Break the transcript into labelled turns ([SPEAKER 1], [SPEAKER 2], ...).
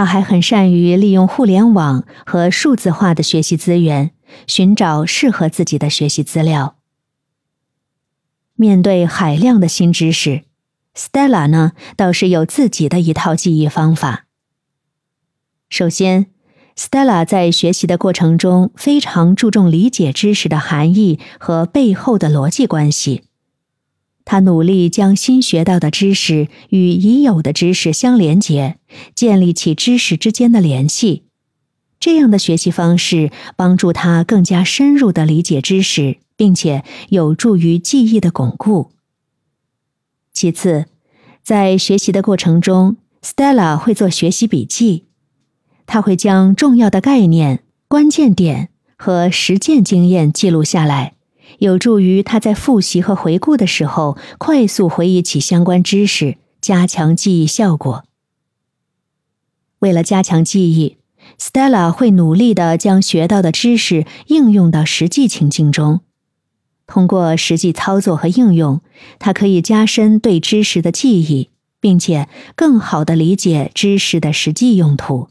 [SPEAKER 1] 他还很善于利用互联网和数字化的学习资源，寻找适合自己的学习资料。面对海量的新知识，Stella 呢倒是有自己的一套记忆方法。首先，Stella 在学习的过程中非常注重理解知识的含义和背后的逻辑关系。他努力将新学到的知识与已有的知识相连接，建立起知识之间的联系。这样的学习方式帮助他更加深入的理解知识。并且有助于记忆的巩固。其次，在学习的过程中，Stella 会做学习笔记，他会将重要的概念、关键点和实践经验记录下来，有助于他在复习和回顾的时候快速回忆起相关知识，加强记忆效果。为了加强记忆，Stella 会努力的将学到的知识应用到实际情境中。通过实际操作和应用，它可以加深对知识的记忆，并且更好的理解知识的实际用途。